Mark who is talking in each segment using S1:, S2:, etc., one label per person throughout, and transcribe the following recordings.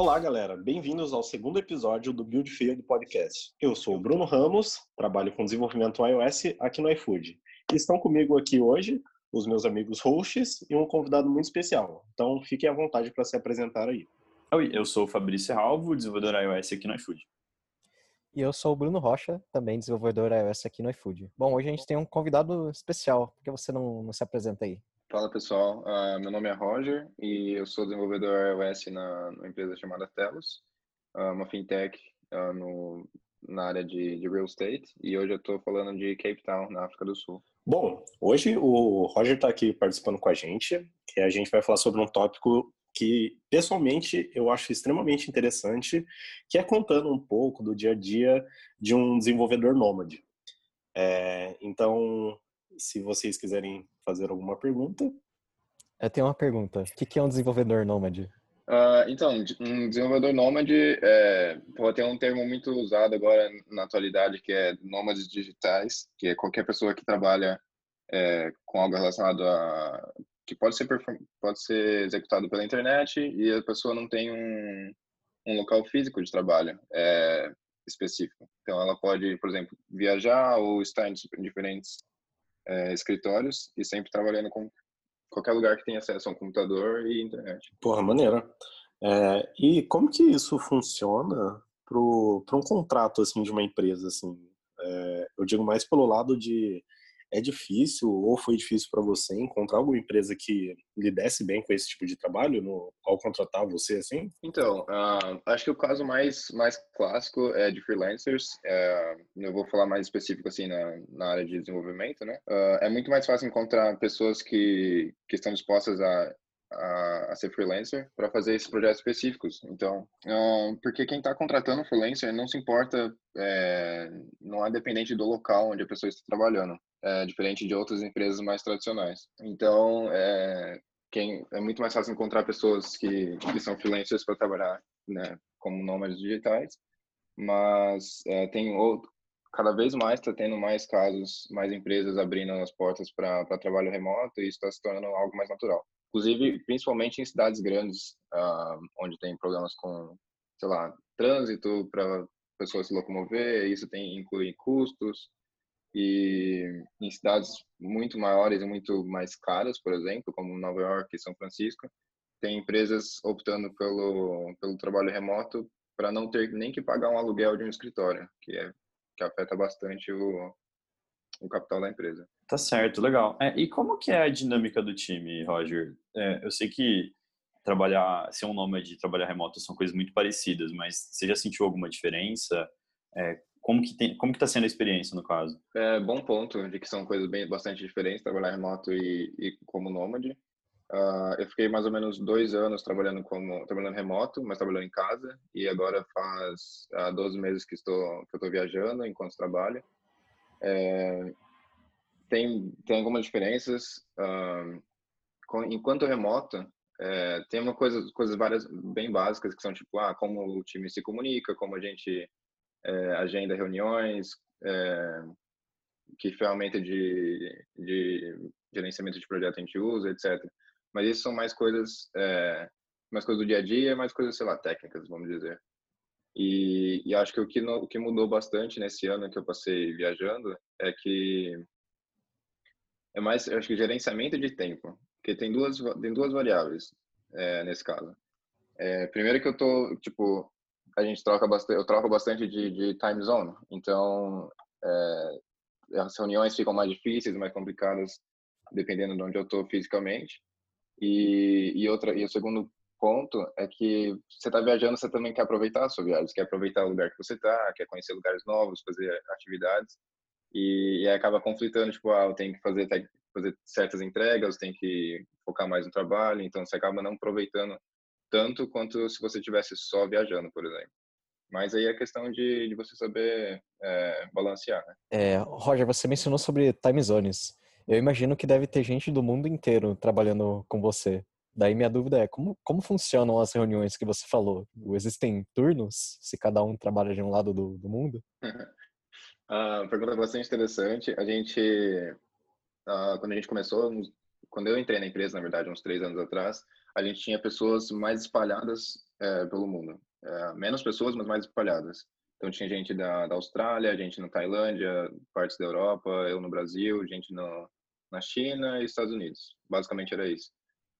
S1: Olá, galera. Bem-vindos ao segundo episódio do Build Field Podcast. Eu sou o Bruno Ramos, trabalho com desenvolvimento iOS aqui no iFood. E estão comigo aqui hoje os meus amigos hosts e um convidado muito especial. Então, fiquem à vontade para se apresentar aí.
S2: Oi, eu sou o Fabrício Ralvo, desenvolvedor iOS aqui no iFood.
S3: E eu sou o Bruno Rocha, também desenvolvedor iOS aqui no iFood. Bom, hoje a gente tem um convidado especial. Por que você não, não se apresenta aí?
S4: Fala pessoal, uh, meu nome é Roger e eu sou desenvolvedor iOS na, empresa chamada Telos, uh, uma fintech uh, no, na área de, de real estate e hoje eu estou falando de Cape Town, na África do Sul.
S1: Bom, hoje o Roger está aqui participando com a gente e a gente vai falar sobre um tópico que pessoalmente eu acho extremamente interessante, que é contando um pouco do dia a dia de um desenvolvedor nômade. É, então, se vocês quiserem fazer alguma pergunta.
S3: Eu tenho uma pergunta. O que é um desenvolvedor nômade?
S4: Uh, então, um desenvolvedor nômade é, pode ter um termo muito usado agora na atualidade, que é nômades digitais, que é qualquer pessoa que trabalha é, com algo relacionado a que pode ser pode ser executado pela internet e a pessoa não tem um, um local físico de trabalho é, específico. Então, ela pode, por exemplo, viajar ou estar em diferentes é, escritórios e sempre trabalhando com qualquer lugar que tenha acesso a um computador e internet.
S1: Porra, maneira. É, e como que isso funciona para um contrato assim de uma empresa assim? É, eu digo mais pelo lado de é difícil ou foi difícil para você encontrar alguma empresa que lhe desse bem com esse tipo de trabalho no, ao contratar você assim?
S4: Então, uh, acho que o caso mais mais clássico é de freelancers. Uh, eu vou falar mais específico assim na, na área de desenvolvimento, né? Uh, é muito mais fácil encontrar pessoas que, que estão dispostas a a, ser freelancer para fazer esses projetos específicos. Então, porque quem está contratando freelancer não se importa, é, não é dependente do local onde a pessoa está trabalhando é, diferente de outras empresas mais tradicionais. Então, é, quem, é muito mais fácil encontrar pessoas que, que são freelancers para trabalhar né, como nômades digitais, mas é, tem outro, cada vez mais está tendo mais casos, mais empresas abrindo as portas para trabalho remoto e isso está se tornando algo mais natural. Inclusive, principalmente em cidades grandes, uh, onde tem problemas com, sei lá, trânsito para pessoas se locomover, isso tem inclui custos, e em cidades muito maiores e muito mais caras, por exemplo, como Nova York e São Francisco, tem empresas optando pelo, pelo trabalho remoto para não ter nem que pagar um aluguel de um escritório, que é que afeta bastante o, o capital da empresa.
S2: Tá certo, legal. É, e como que é a dinâmica do time, Roger? É, eu sei que trabalhar, ser um nômade e trabalhar remoto são coisas muito parecidas, mas você já sentiu alguma diferença? É, como que tem, como que está sendo a experiência no caso?
S4: É bom ponto de que são coisas bem bastante diferentes trabalhar remoto e, e como nômade. Uh, eu fiquei mais ou menos dois anos trabalhando como trabalhando remoto, mas trabalhando em casa e agora faz uh, 12 meses que estou que estou viajando enquanto trabalho. É, tem tem algumas diferenças. Uh, com, enquanto remoto, é, tem uma coisa coisas várias bem básicas que são tipo ah como o time se comunica, como a gente é, agenda reuniões, é, que ferramenta de, de gerenciamento de projeto a gente usa, etc. Mas isso são mais coisas, é, mais coisas do dia a dia, mais coisas, sei lá, técnicas, vamos dizer. E, e acho que o que, no, o que mudou bastante nesse ano que eu passei viajando é que é mais, acho que gerenciamento de tempo, porque tem duas, tem duas variáveis é, nesse caso. É, primeiro que eu tô, tipo, a gente troca bastante, eu troco bastante de, de time zone, então é, as reuniões ficam mais difíceis, mais complicadas, dependendo de onde eu estou fisicamente. E, e outra e o segundo ponto é que você está viajando, você também quer aproveitar a sua viagem, quer aproveitar o lugar que você está, quer conhecer lugares novos, fazer atividades. E, e acaba conflitando, tipo, ah, eu tenho que fazer fazer certas entregas, tem que focar mais no trabalho, então você acaba não aproveitando tanto quanto se você tivesse só viajando, por exemplo. Mas aí é questão de, de você saber é, balancear, né?
S3: É, Roger, você mencionou sobre time zones. Eu imagino que deve ter gente do mundo inteiro trabalhando com você. Daí minha dúvida é, como, como funcionam as reuniões que você falou? Existem turnos, se cada um trabalha de um lado do, do mundo?
S4: ah, pergunta bastante interessante. A gente, ah, quando a gente começou, quando eu entrei na empresa, na verdade, uns três anos atrás, a gente tinha pessoas mais espalhadas é, pelo mundo. É, menos pessoas, mas mais espalhadas. Então tinha gente da, da Austrália, gente na Tailândia, partes da Europa, eu no Brasil, gente no, na China e Estados Unidos. Basicamente era isso.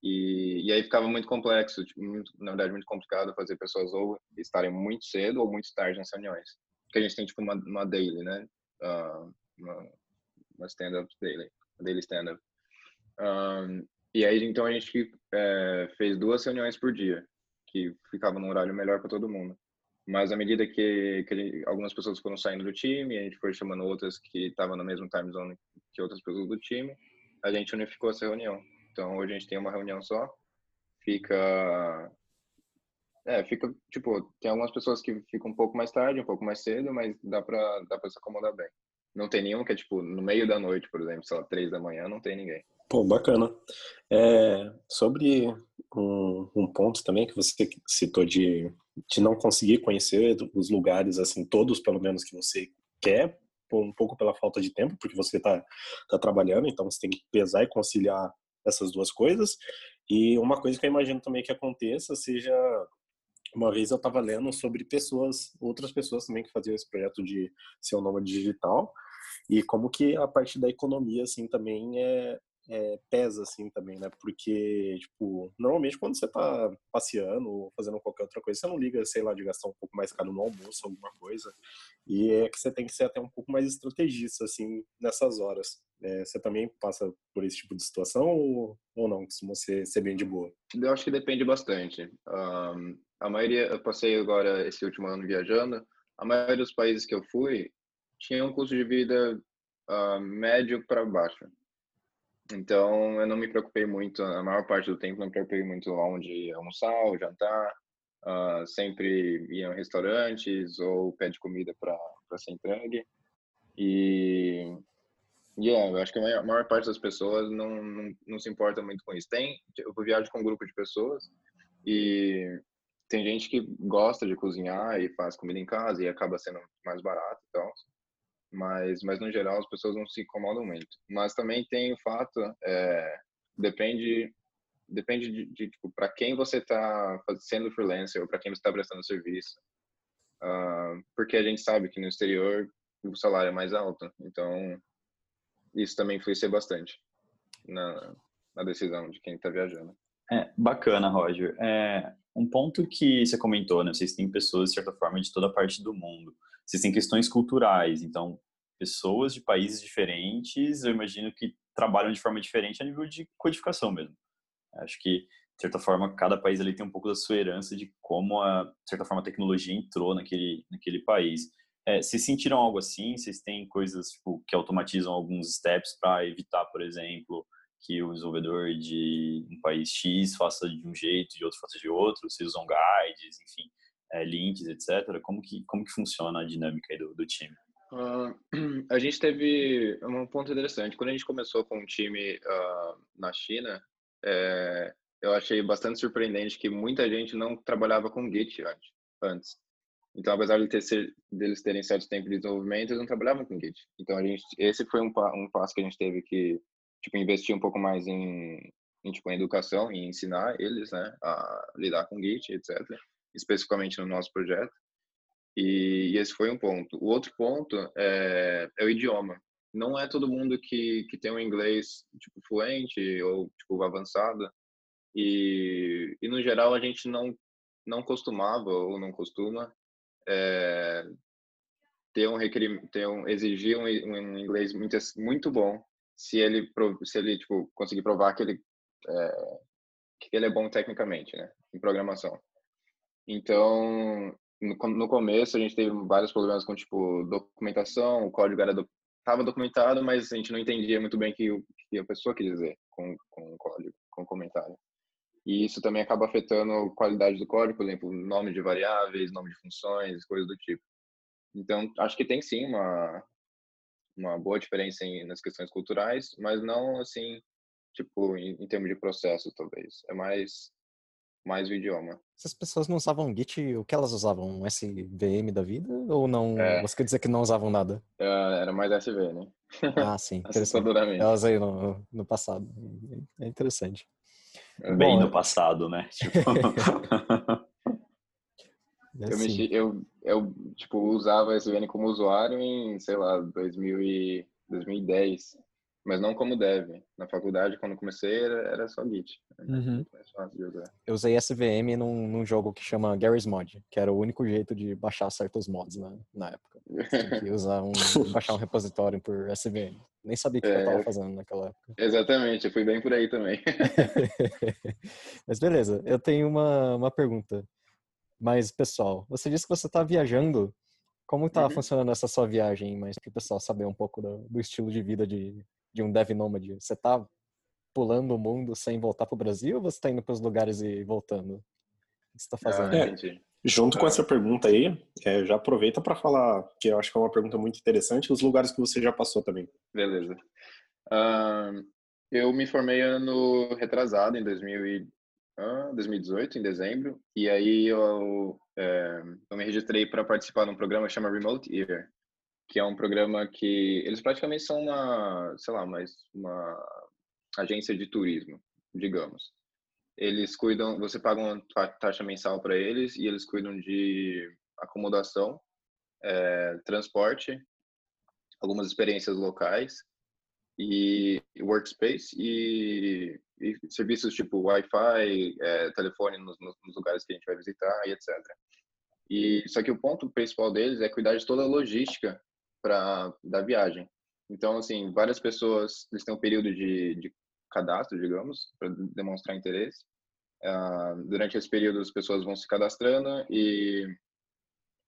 S4: E, e aí ficava muito complexo, tipo, muito, na verdade muito complicado fazer pessoas ou estarem muito cedo ou muito tarde nas reuniões. Porque a gente tem tipo uma, uma daily, né? Uh, uma, uma stand-up daily, daily stand-up. Um, e aí então a gente é, fez duas reuniões por dia, que ficava num horário melhor para todo mundo. Mas à medida que, que gente, algumas pessoas foram saindo do time, a gente foi chamando outras que estavam no mesmo time zone que outras pessoas do time, a gente unificou essa reunião. Então hoje a gente tem uma reunião só, fica é, fica, tipo, tem algumas pessoas que ficam um pouco mais tarde, um pouco mais cedo, mas dá pra, dá pra se acomodar bem. Não tem nenhum que é, tipo, no meio da noite, por exemplo, sei lá, três da manhã, não tem ninguém.
S1: Pô, bacana. É, sobre um, um, ponto também que você citou de, de não conseguir conhecer os lugares, assim, todos pelo menos que você quer, um pouco pela falta de tempo, porque você está tá trabalhando, então você tem que pesar e conciliar essas duas coisas. E uma coisa que eu imagino também que aconteça seja uma vez eu estava lendo sobre pessoas, outras pessoas também que faziam esse projeto de ser nômade digital e como que a parte da economia assim também é, é, pesa assim também, né? Porque, tipo, normalmente quando você tá passeando ou fazendo qualquer outra coisa, você não liga, sei lá, de gastar um pouco mais caro no almoço, alguma coisa. E é que você tem que ser até um pouco mais estrategista, assim, nessas horas. É, você também passa por esse tipo de situação ou, ou não? Costuma ser, ser bem de boa?
S4: Eu acho que depende bastante. Um, a maioria, eu passei agora esse último ano viajando, a maioria dos países que eu fui tinha um custo de vida uh, médio para baixo. Então, eu não me preocupei muito, a maior parte do tempo, não me preocupei muito onde almoçar ou jantar. Uh, sempre ia em restaurantes ou pede comida para ser entregue. E, yeah, eu acho que a maior, a maior parte das pessoas não, não, não, se importa muito com isso. Tem, eu viajo com um grupo de pessoas e tem gente que gosta de cozinhar e faz comida em casa e acaba sendo mais barato e tal mas mas no geral as pessoas não se incomodam muito. Mas também tem o fato, é, depende depende de, de tipo para quem você está sendo freelancer ou para quem você está prestando serviço, uh, porque a gente sabe que no exterior o salário é mais alto, então isso também influencia bastante na, na decisão de quem está viajando.
S2: É, bacana, Roger. É, um ponto que você comentou, né? Vocês têm pessoas, de certa forma, de toda parte do mundo. Vocês têm questões culturais, então, pessoas de países diferentes, eu imagino que trabalham de forma diferente a nível de codificação mesmo. Acho que, de certa forma, cada país ali tem um pouco da sua herança de como, a, de certa forma, a tecnologia entrou naquele, naquele país. É, vocês sentiram algo assim? Vocês têm coisas tipo, que automatizam alguns steps para evitar, por exemplo, que o desenvolvedor de um país X faça de um jeito e outro faça de outro? Vocês usam guides, enfim, é, links, etc. Como que, como que funciona a dinâmica do, do time?
S4: Uh, a gente teve um ponto interessante. Quando a gente começou com o time uh, na China, é, eu achei bastante surpreendente que muita gente não trabalhava com Git antes. Então, apesar de ter, deles terem certo tempo de desenvolvimento, eles não trabalhavam com Git. Então, a gente, esse foi um, um passo que a gente teve que tipo, investir um pouco mais em, em, tipo, em educação e ensinar eles né, a lidar com Git, etc especificamente no nosso projeto. E, e esse foi um ponto. O outro ponto é, é, o idioma. Não é todo mundo que, que tem um inglês tipo fluente ou tipo avançado. E, e no geral a gente não não costumava ou não costuma é, ter um requerimento, ter um, exigir um, um, inglês muito muito bom se ele se ele tipo conseguir provar que ele é, que ele é bom tecnicamente, né, em programação. Então, no, no começo a gente teve vários problemas com tipo documentação, o código era do, estava documentado, mas a gente não entendia muito bem o que, que a pessoa queria dizer com, com o código, com o comentário. E isso também acaba afetando a qualidade do código, por exemplo, nome de variáveis, nome de funções, coisas do tipo. Então, acho que tem sim uma, uma boa diferença em, nas questões culturais, mas não assim, tipo, em, em termos de processo, talvez. É mais mais o idioma.
S3: Essas pessoas não usavam Git, o que elas usavam? Um SVM da vida? Ou não? É. Você quer dizer que não usavam nada?
S4: Uh, era mais SV, né?
S3: Ah, sim. Assustadoramente. Elas aí no, no passado. É interessante.
S2: Bem Bom, no passado, né? Tipo...
S4: É eu, mexi, eu, eu, tipo, usava SVN como usuário em, sei lá, 2000 e, 2010 mas não como deve. Na faculdade, quando comecei, era, era só Git.
S3: Uhum. Eu usei SVM num, num, jogo que chama Garry's Mod, que era o único jeito de baixar certos mods na, na época. Tinha que usar um, baixar um repositório por SVM. Nem sabia o que é, eu estava fazendo naquela época.
S4: Exatamente, eu fui bem por aí também.
S3: mas beleza, eu tenho uma, uma pergunta mais pessoal. Você disse que você está viajando. Como está uhum. funcionando essa sua viagem, mas para o pessoal saber um pouco do, do estilo de vida de, de um dev nômade? Você tá pulando o mundo sem voltar pro Brasil ou você tá indo pros lugares e voltando? O que você tá fazendo?
S1: É, junto com essa pergunta aí, é, já aproveita para falar, que eu acho que é uma pergunta muito interessante, os lugares que você já passou também.
S4: Beleza. Uh, eu me formei ano retrasado, em 2000 e, 2018, em dezembro, e aí eu, é, eu me registrei para participar de um programa que chama Remote Year, que é um programa que eles praticamente são uma, sei lá, mais uma agência de turismo, digamos. Eles cuidam, você paga uma taxa mensal para eles e eles cuidam de acomodação, é, transporte, algumas experiências locais e workspace e, e serviços tipo Wi-Fi, é, telefone nos, nos, lugares que a gente vai visitar e etc. E só que o ponto principal deles é cuidar de toda a logística para da viagem. Então, assim, várias pessoas eles têm um período de, de cadastro, digamos, para demonstrar interesse. Uh, durante esse período, as pessoas vão se cadastrando e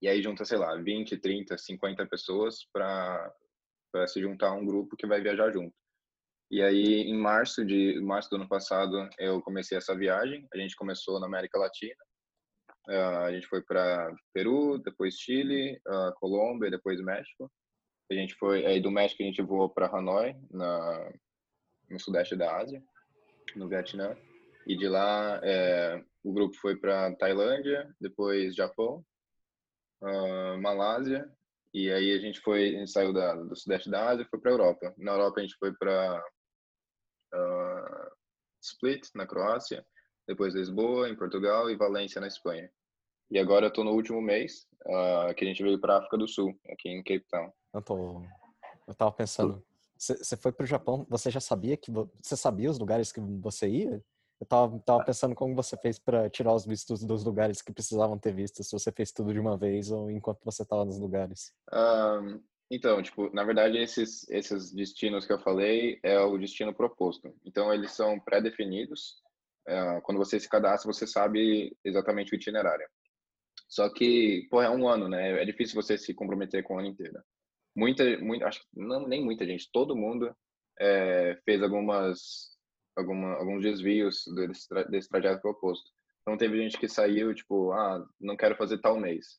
S4: e aí junta, sei lá, 20, 30, 50 pessoas para para se juntar a um grupo que vai viajar junto. E aí, em março de março do ano passado, eu comecei essa viagem. A gente começou na América Latina. Uh, a gente foi para Peru, depois Chile, uh, Colômbia, depois México. A gente foi aí do México a gente voou para Hanoi, na no sudeste da Ásia, no Vietnã. E de lá é, o grupo foi para Tailândia, depois Japão, uh, Malásia e aí a gente foi, a gente saiu da, do sudeste da Ásia e foi para Europa. Na Europa a gente foi para uh, Split, na Croácia, depois Lisboa, em Portugal e Valência, na Espanha. E agora eu tô no último mês, uh, que a gente veio para África do Sul, aqui em Cape Town.
S3: Eu, tô... eu tava pensando, você foi para o Japão, você já sabia que você sabia os lugares que você ia? Eu tava, tava pensando como você fez para tirar os vistos dos lugares que precisavam ter vistos, se você fez tudo de uma vez ou enquanto você estava nos lugares.
S4: Um, então, tipo, na verdade esses esses destinos que eu falei é o destino proposto. Então eles são pré-definidos. Uh, quando você se cadastra, você sabe exatamente o itinerário. Só que, pô, é um ano, né? É difícil você se comprometer com o ano inteiro muita, muita acho que não nem muita gente, todo mundo é, fez algumas, alguma, alguns desvios desse, desse trajeto proposto. Então teve gente que saiu tipo, ah, não quero fazer tal mês.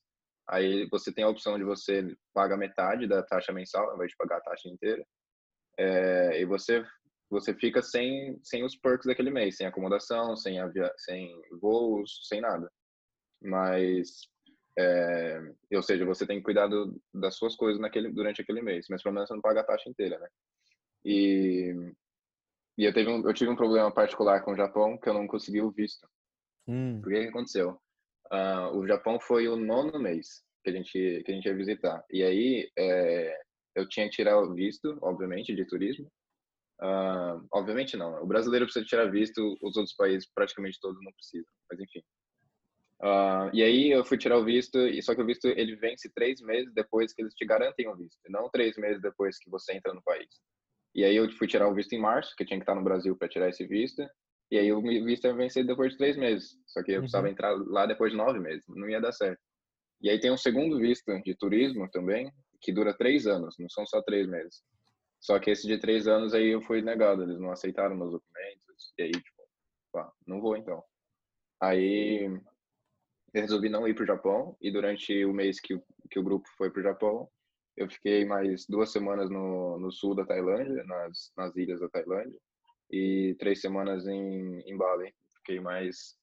S4: Aí você tem a opção de você pagar metade da taxa mensal, ao invés de pagar a taxa inteira. É, e você você fica sem sem os perks daquele mês, sem acomodação, sem avia, sem voos, sem nada. Mas é, ou seja, você tem que cuidar do, das suas coisas naquele, durante aquele mês, mas pelo menos você não paga a taxa inteira, né? E, e eu, um, eu tive um problema particular com o Japão que eu não consegui o visto.
S3: Hum.
S4: Por que, que aconteceu? Uh, o Japão foi o nono mês que a gente, que a gente ia visitar. E aí é, eu tinha que tirar o visto, obviamente, de turismo. Uh, obviamente não. O brasileiro precisa tirar visto, os outros países praticamente todos não precisam. Mas enfim. Uh, e aí eu fui tirar o visto, e só que o visto ele vence três meses depois que eles te garantem o visto, não três meses depois que você entra no país. E aí eu fui tirar o visto em março, que eu tinha que estar no Brasil para tirar esse visto, e aí o visto ia vencer depois de três meses, só que eu uhum. precisava entrar lá depois de nove meses, não ia dar certo. E aí tem um segundo visto de turismo também, que dura três anos, não são só três meses. Só que esse de três anos aí eu fui negado, eles não aceitaram meus documentos, e aí, tipo, pá, não vou então. Aí eu resolvi não ir para o Japão e durante o mês que, que o grupo foi para o Japão, eu fiquei mais duas semanas no, no sul da Tailândia, nas, nas ilhas da Tailândia, e três semanas em, em Bali. Fiquei mais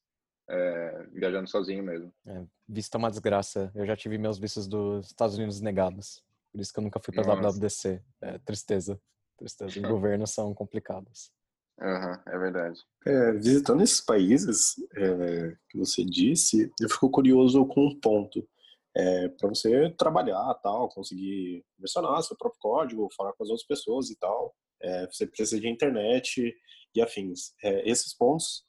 S4: é, viajando sozinho mesmo.
S3: É, visto é uma desgraça. Eu já tive meus vistos dos Estados Unidos negados. Por isso que eu nunca fui para WWDC. É, tristeza. Tristeza. Os governos são complicados.
S4: Uhum, é verdade.
S1: É, visitando esses países é, que você disse, eu fico curioso com um ponto. É, para você trabalhar, tal, conseguir versionar seu próprio código, falar com as outras pessoas e tal, é, você precisa de internet e afins. É, esses pontos,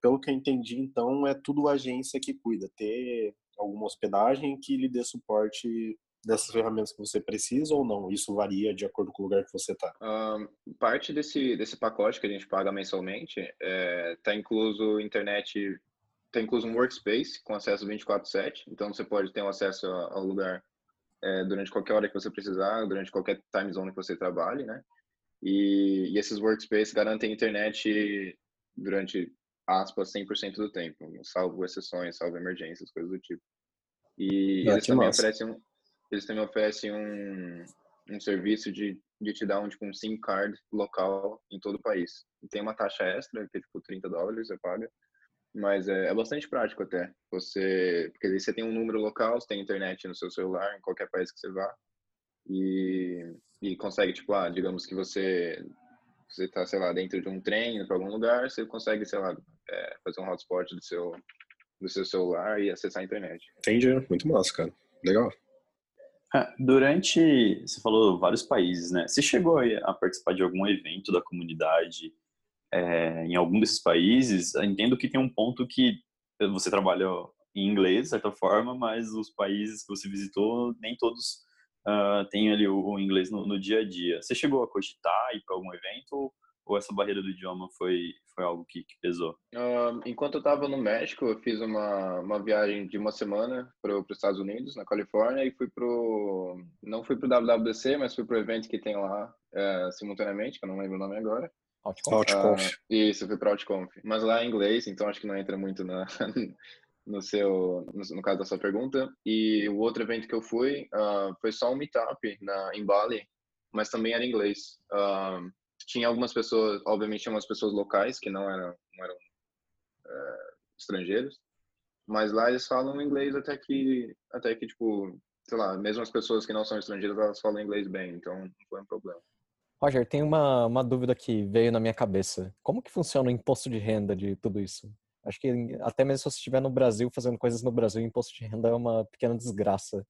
S1: pelo que eu entendi, então, é tudo agência que cuida. Ter alguma hospedagem que lhe dê suporte dessas ferramentas que você precisa ou não? Isso varia de acordo com o lugar que você está?
S4: Um, parte desse, desse pacote que a gente paga mensalmente está é, incluso internet, está incluso um workspace com acesso 24/7, então você pode ter um acesso ao lugar é, durante qualquer hora que você precisar, durante qualquer time zone que você trabalhe, né? E, e esses workspaces garantem internet durante aspas 100% do tempo, salvo exceções, salvo emergências, coisas do tipo. E ah, eles também massa. oferecem um, eles também oferecem um, um serviço de, de te dar um, tipo, um SIM card local em todo o país. E tem uma taxa extra, que é tipo 30 dólares, você paga. Mas é, é bastante prático até. Você, porque aí você tem um número local, você tem internet no seu celular, em qualquer país que você vá. E, e consegue, tipo, ah, digamos que você você tá, sei lá, dentro de um trem para algum lugar, você consegue, sei lá, é, fazer um hotspot do seu, do seu celular e acessar a internet.
S1: Entendi, muito massa, cara. Legal.
S2: É, durante, você falou vários países, né? Você chegou a participar de algum evento da comunidade é, em algum desses países? Entendo que tem um ponto que você trabalha em inglês, de certa forma, mas os países que você visitou, nem todos uh, têm ali o, o inglês no, no, dia a dia. Você chegou a cogitar ir para algum evento ou essa barreira do idioma foi, foi algo que, que pesou?
S4: Uh, enquanto eu estava no México, eu fiz uma, uma viagem de uma semana para os Estados Unidos, na Califórnia, e fui pro não fui para o WWDC, mas fui para o evento que tem lá é, simultaneamente, que eu não lembro o nome agora.
S1: Outconf. Uh,
S4: isso, fui para Outconf. Mas lá é inglês, então acho que não entra muito na, no seu no, no, caso da sua pergunta. E o outro evento que eu fui uh, foi só um meetup na, em Bali, mas também era inglês. Uh, tinha algumas pessoas, obviamente tinha umas pessoas locais que não eram, não eram uh, estrangeiros, mas lá eles falam inglês até que, até que tipo, sei lá, mesmo as pessoas que não são estrangeiras, elas falam inglês bem, então não foi um problema.
S3: Roger, tem uma, uma dúvida que veio na minha cabeça. Como que funciona o imposto de renda de tudo isso? Acho que até mesmo se você estiver no Brasil fazendo coisas no Brasil, o imposto de renda é uma pequena desgraça.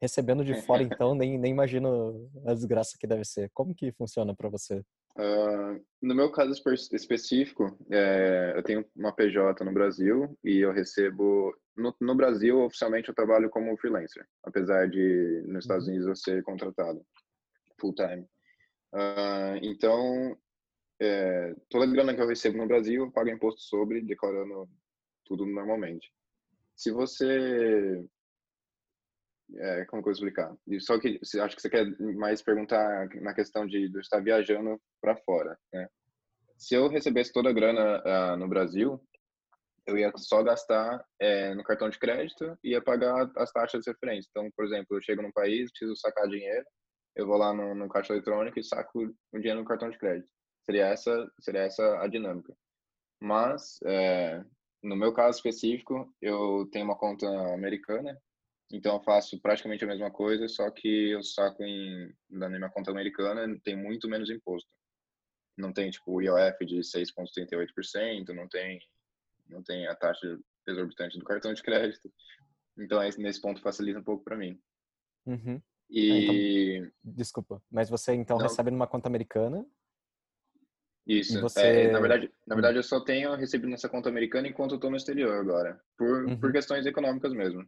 S3: Recebendo de fora, então, nem, nem imagino a desgraça que deve ser. Como que funciona para você?
S4: Uh, no meu caso específico, é, eu tenho uma PJ no Brasil e eu recebo. No, no, Brasil, oficialmente, eu trabalho como freelancer, apesar de nos Estados uhum. Unidos eu ser contratado full time. Uh, então, é, toda a grana que eu recebo no Brasil, eu pago imposto sobre, declarando tudo normalmente. Se você é, como que eu vou explicar? Só que acho que você quer mais perguntar na questão de, de estar viajando para fora, né? Se eu recebesse toda a grana uh, no Brasil, eu ia só gastar é, no cartão de crédito e ia pagar as taxas de referência. Então, por exemplo, eu chego num país, preciso sacar dinheiro, eu vou lá no, no caixa eletrônico e saco o dinheiro no cartão de crédito. Seria essa, seria essa a dinâmica. Mas, é, no meu caso específico, eu tenho uma conta americana então eu faço praticamente a mesma coisa, só que eu saco em, na minha conta americana tem muito menos imposto. Não tem tipo o IOF de 6,38%, não tem não tem a taxa exorbitante do cartão de crédito. Então nesse ponto facilita um pouco para mim.
S3: Uhum. E então, desculpa, mas você então não. recebe numa conta americana?
S4: Isso. Você... É, na verdade, na verdade eu só tenho recebido nessa conta americana enquanto eu estou no exterior agora, por, uhum. por questões econômicas mesmo.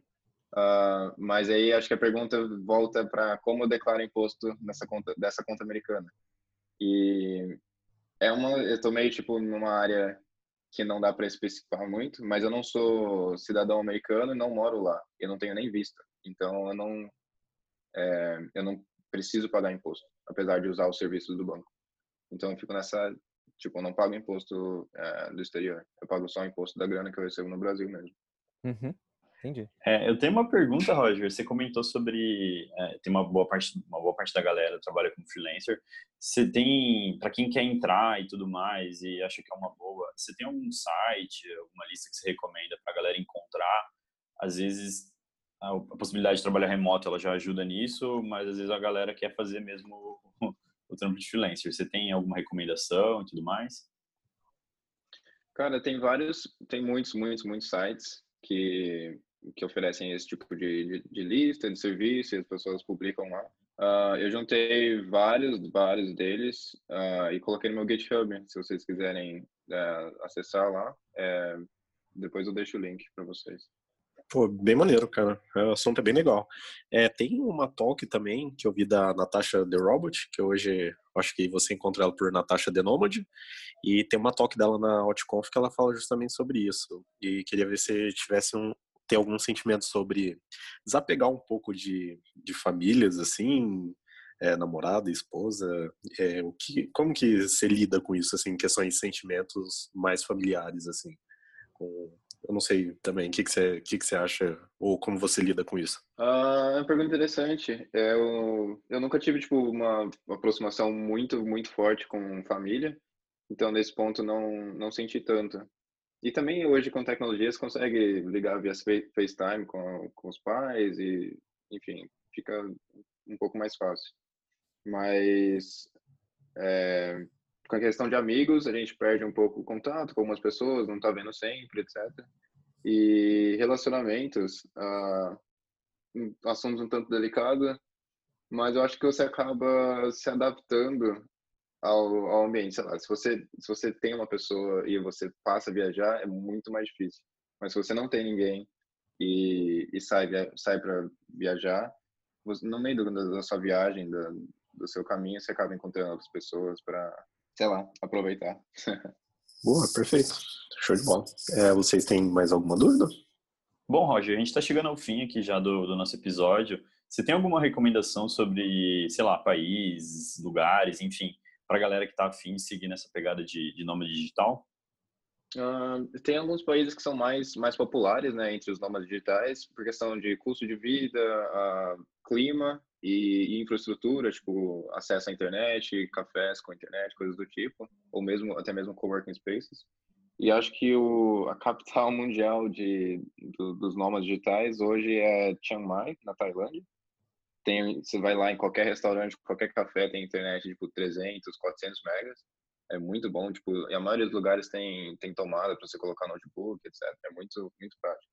S4: Uh, mas aí acho que a pergunta volta para como eu declaro imposto nessa conta dessa conta americana. E é uma eu tô meio tipo numa área que não dá para especificar muito, mas eu não sou cidadão americano e não moro lá. Eu não tenho nem vista. Então eu não é, eu não preciso pagar imposto, apesar de usar os serviços do banco. Então eu fico nessa tipo, eu não pago imposto é, do exterior. Eu pago só o imposto da grana que eu recebo no Brasil mesmo.
S3: Uhum. Entendi.
S2: É, eu tenho uma pergunta, Roger. Você comentou sobre é, tem uma boa parte, uma boa parte da galera trabalha como freelancer. Você tem, para quem quer entrar e tudo mais e acha que é uma boa, você tem algum site, alguma lista que você recomenda para a galera encontrar? Às vezes a, possibilidade de trabalhar remoto ela já ajuda nisso, mas às vezes a galera quer fazer mesmo o, o trampo de freelancer. Você tem alguma recomendação e tudo mais?
S4: Cara, tem vários, tem muitos, muitos, muitos sites que que oferecem esse tipo de, de, de lista de serviço e as pessoas publicam lá. Uh, eu juntei vários, vários deles uh, e coloquei no meu GitHub, se vocês quiserem uh, acessar lá. É, depois eu deixo o link para vocês.
S1: Pô, bem maneiro, cara. O assunto é bem legal. É, tem uma talk também que eu vi da Natasha The Robot, que hoje acho que você encontra ela por Natasha The Nomad. E tem uma talk dela na OutConf que ela fala justamente sobre isso. E queria ver se tivesse um, ter algum sentimento sobre desapegar um pouco de, de famílias, assim, é, namorada, esposa, é, o que, como que você lida com isso, assim, questões de sentimentos mais familiares, assim, com, eu não sei também, o que, que, você, que, que você acha, ou como você lida com isso?
S4: Ah, é uma pergunta interessante. É, eu, eu nunca tive, tipo, uma, aproximação muito, muito forte com família, então, nesse ponto, não, não senti tanto. E também hoje com tecnologia você consegue ligar via FaceTime com, com os pais e, enfim, fica um pouco mais fácil. Mas é, com a questão de amigos, a gente perde um pouco o contato com algumas pessoas, não está vendo sempre, etc. E relacionamentos, uh, um assunto um tanto delicado, mas eu acho que você acaba se adaptando ao, ao ambiente. Sei lá, se você, se você tem uma pessoa e você passa a viajar, é muito mais difícil. Mas se você não tem ninguém e, e sai, sai para viajar, você, no meio do, da sua viagem, do, do seu caminho, você acaba encontrando outras pessoas para, sei lá, aproveitar.
S1: Boa, perfeito. Show de bola. É, vocês têm mais alguma dúvida?
S2: Bom, Roger, a gente está chegando ao fim aqui já do, do nosso episódio. Você tem alguma recomendação sobre, sei lá, países, lugares, enfim, para a galera que está afim de seguir nessa pegada de, de nômade digital?
S4: Uh, tem alguns países que são mais, mais populares né, entre os nômades digitais por questão de custo de vida, uh, clima e, e, infraestrutura, tipo acesso à internet, cafés com internet, coisas do tipo, ou mesmo até mesmo coworking spaces. E acho que o, a capital mundial de, do, dos nômades digitais hoje é Chiang Mai, na Tailândia tem, você vai lá em qualquer restaurante, qualquer café, tem internet tipo 300, 400 megas. É muito bom, tipo, e a maioria dos lugares tem, tem tomada para você colocar notebook, etc. É muito, muito prático.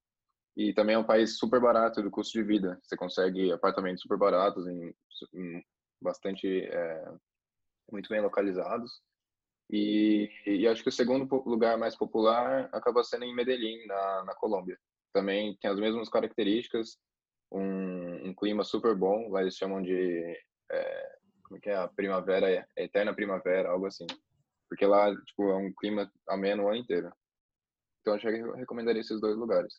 S4: E também é um país super barato do custo de vida. Você consegue apartamentos super baratos, em, em bastante, é, muito bem localizados. E, e, acho que o segundo lugar mais popular acaba sendo em Medellín, na, na Colômbia. Também tem as mesmas características, um, um clima super bom. Lá eles chamam de é, como é que é a primavera, é, eterna primavera, algo assim. Porque lá tipo é um clima ameno o ano inteiro. Então acho que eu recomendaria esses dois lugares.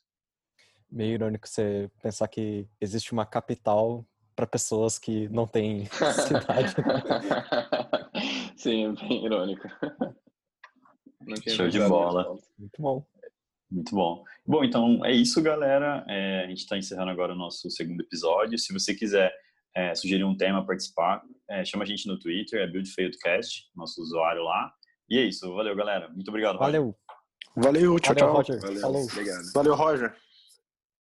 S3: Meio irônico você pensar que existe uma capital para pessoas que não têm cidade.
S4: Sim, é bem irônico.
S2: Show de bola.
S3: Muito bom.
S2: Muito bom. Bom, então é isso, galera. É, a gente está encerrando agora o nosso segundo episódio. Se você quiser é, sugerir um tema, participar, é, chama a gente no Twitter, é BuildFailedCast, nosso usuário lá. E é isso. Valeu, galera. Muito obrigado,
S3: Roger. Valeu.
S1: Valeu, tchau,
S3: Valeu,
S1: tchau.
S3: Roger.
S4: Valeu,
S3: Falou.
S4: Obrigado.
S1: Valeu, Roger.